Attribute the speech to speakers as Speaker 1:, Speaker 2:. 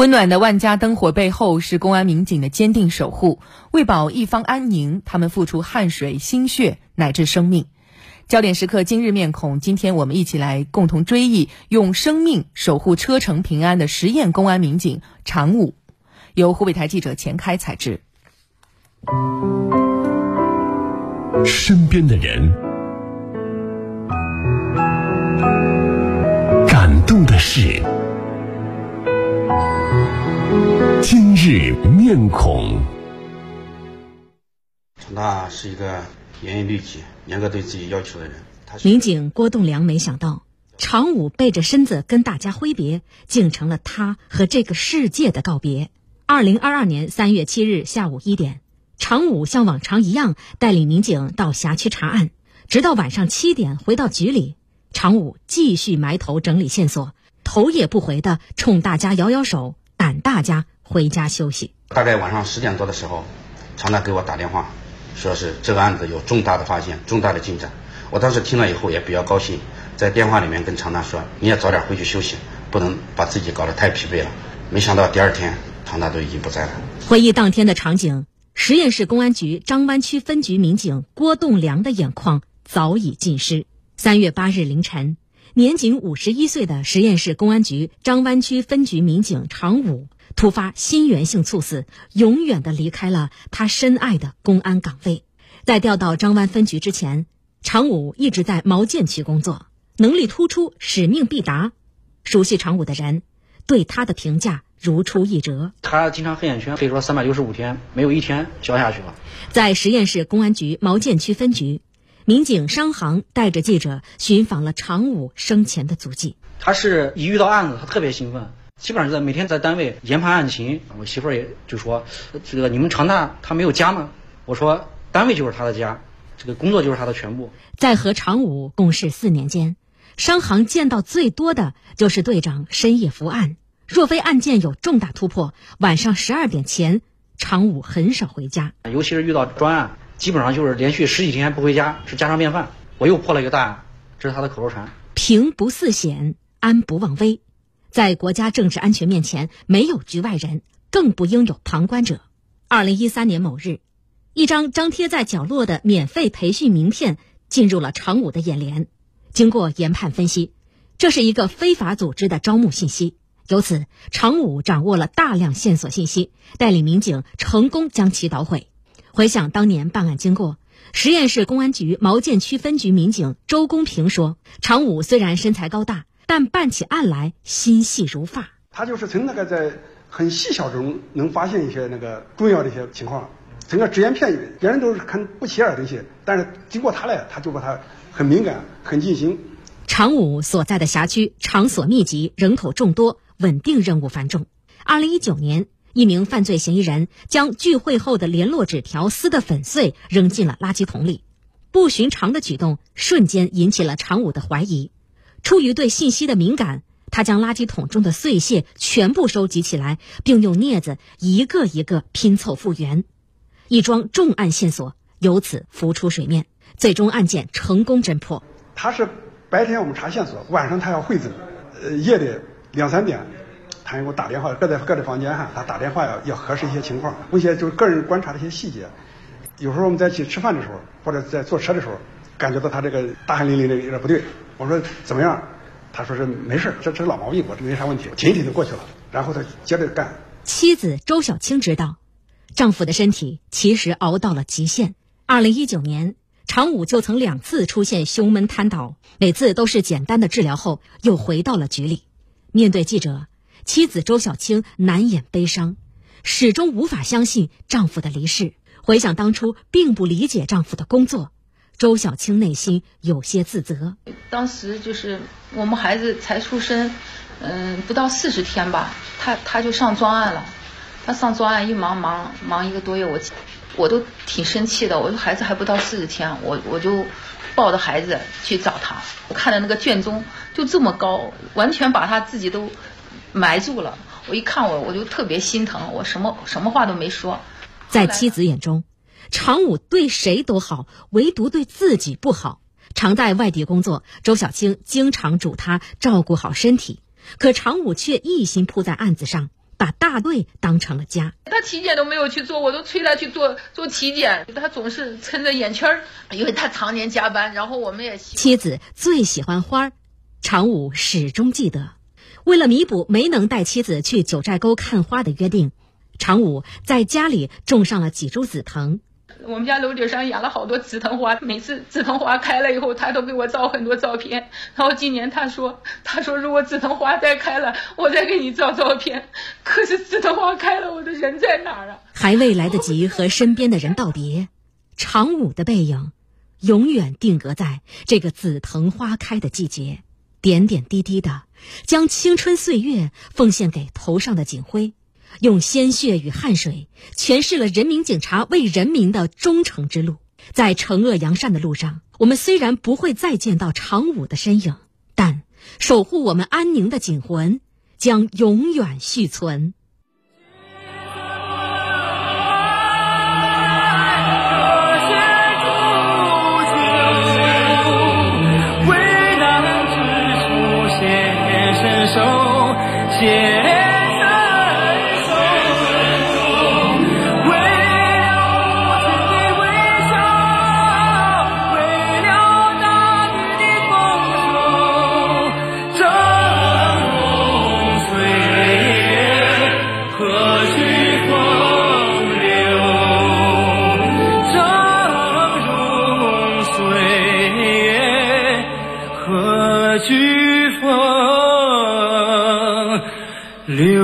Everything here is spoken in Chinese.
Speaker 1: 温暖的万家灯火背后，是公安民警的坚定守护。为保一方安宁，他们付出汗水、心血乃至生命。焦点时刻，今日面孔。今天我们一起来共同追忆用生命守护车城平安的十堰公安民警常武。由湖北台记者钱开采制。
Speaker 2: 身边的人，日面孔。
Speaker 3: 常大是一个严于律己、严格对自己要求的人。
Speaker 4: 民警郭栋梁没想到，常武背着身子跟大家挥别，竟成了他和这个世界的告别。二零二二年三月七日下午一点，常武像往常一样带领民警到辖区查案，直到晚上七点回到局里，常武继续埋头整理线索，头也不回的冲大家摇摇手。赶大家回家休息。
Speaker 3: 大概晚上十点多的时候，常大给我打电话，说是这个案子有重大的发现、重大的进展。我当时听了以后也比较高兴，在电话里面跟常大说：“你也早点回去休息，不能把自己搞得太疲惫了。”没想到第二天，常大都已经不在了。
Speaker 4: 回忆当天的场景，十堰市公安局张湾区分局民警郭栋梁的眼眶早已尽湿。三月八日凌晨。年仅五十一岁的十堰市公安局张湾区分局民警常武突发心源性猝死，永远的离开了他深爱的公安岗位。在调到张湾分局之前，常武一直在毛建区工作，能力突出，使命必达。熟悉常武的人对他的评价如出一辙：
Speaker 5: 他经常黑眼圈，可以说三百六十五天没有一天消下去了。
Speaker 4: 在十堰市公安局毛建区分局。民警商航带着记者寻访了常武生前的足迹。
Speaker 5: 他是一遇到案子，他特别兴奋，基本上在每天在单位研判案情。我媳妇儿也就说：“这个你们常大他没有家吗？”我说：“单位就是他的家，这个工作就是他的全部。”
Speaker 4: 在和常武共事四年间，商行见到最多的就是队长深夜伏案。若非案件有重大突破，晚上十二点前，常武很少回家，
Speaker 5: 尤其是遇到专案。基本上就是连续十几天不回家是家常便饭。我又破了一个大案，这是他的口头禅：
Speaker 4: 平不似险，安不忘危。在国家政治安全面前，没有局外人，更不应有旁观者。二零一三年某日，一张张贴在角落的免费培训名片进入了常武的眼帘。经过研判分析，这是一个非法组织的招募信息。由此，常武掌握了大量线索信息，带领民警成功将其捣毁。回想当年办案经过，十堰市公安局毛剑区分局民警周公平说：“常武虽然身材高大，但办起案来心细如发。
Speaker 6: 他就是从那个在很细小中能发现一些那个重要的一些情况，整个只言片语，别人都是看不起眼的东西，但是经过他来，他就把他很敏感、很尽心。”
Speaker 4: 常武所在的辖区场所密集，人口众多，稳定任务繁重。二零一九年。一名犯罪嫌疑人将聚会后的联络纸条撕得粉碎，扔进了垃圾桶里。不寻常的举动瞬间引起了常武的怀疑。出于对信息的敏感，他将垃圾桶中的碎屑全部收集起来，并用镊子一个一个拼凑复原。一桩重案线索由此浮出水面，最终案件成功侦破。
Speaker 6: 他是白天我们查线索，晚上他要会诊，呃，夜里两三点。他给我打电话，各在各的房间哈，他打电话要要核实一些情况，问一些就是个人观察的一些细节。有时候我们在一起吃饭的时候，或者在坐车的时候，感觉到他这个大汗淋漓的有点不对。我说怎么样？他说是没事，这这老毛病，我这没啥问题，挺一挺就过去了。然后他接着干。
Speaker 4: 妻子周小青知道，丈夫的身体其实熬到了极限。二零一九年，常武就曾两次出现胸闷瘫倒，每次都是简单的治疗后又回到了局里。面对记者。妻子周小青难掩悲伤，始终无法相信丈夫的离世。回想当初并不理解丈夫的工作，周小青内心有些自责。
Speaker 7: 当时就是我们孩子才出生，嗯，不到四十天吧，他他就上专案了。他上专案一忙忙忙一个多月，我我都挺生气的。我说孩子还不到四十天，我我就抱着孩子去找他。我看的那个卷宗就这么高，完全把他自己都。埋住了，我一看我我就特别心疼，我什么什么话都没说。
Speaker 4: 在妻子眼中，常武对谁都好，唯独对自己不好。常在外地工作，周小青经常嘱他照顾好身体，可常武却一心扑在案子上，把大队当成了家。
Speaker 7: 他体检都没有去做，我都催他去做做体检，他总是撑着眼圈儿，因为他常年加班。然后我们也
Speaker 4: 妻子最喜欢花儿，常武始终记得。为了弥补没能带妻子去九寨沟看花的约定，常武在家里种上了几株紫藤。
Speaker 7: 我们家楼顶上养了好多紫藤花，每次紫藤花开了以后，他都给我照很多照片。然后今年他说：“ 他说如果紫藤花再开了，我再给你照照片。”可是紫藤花开了，我的人在哪儿啊？
Speaker 4: 还未来得及和身边的人道别，常武的背影永远定格在这个紫藤花开的季节，点点滴滴的将青春岁月奉献给头上的警徽。用鲜血与汗水诠释了人民警察为人民的忠诚之路。在惩恶扬善的路上，我们虽然不会再见到常武的身影，但守护我们安宁的警魂将永远续存。
Speaker 8: 去 Le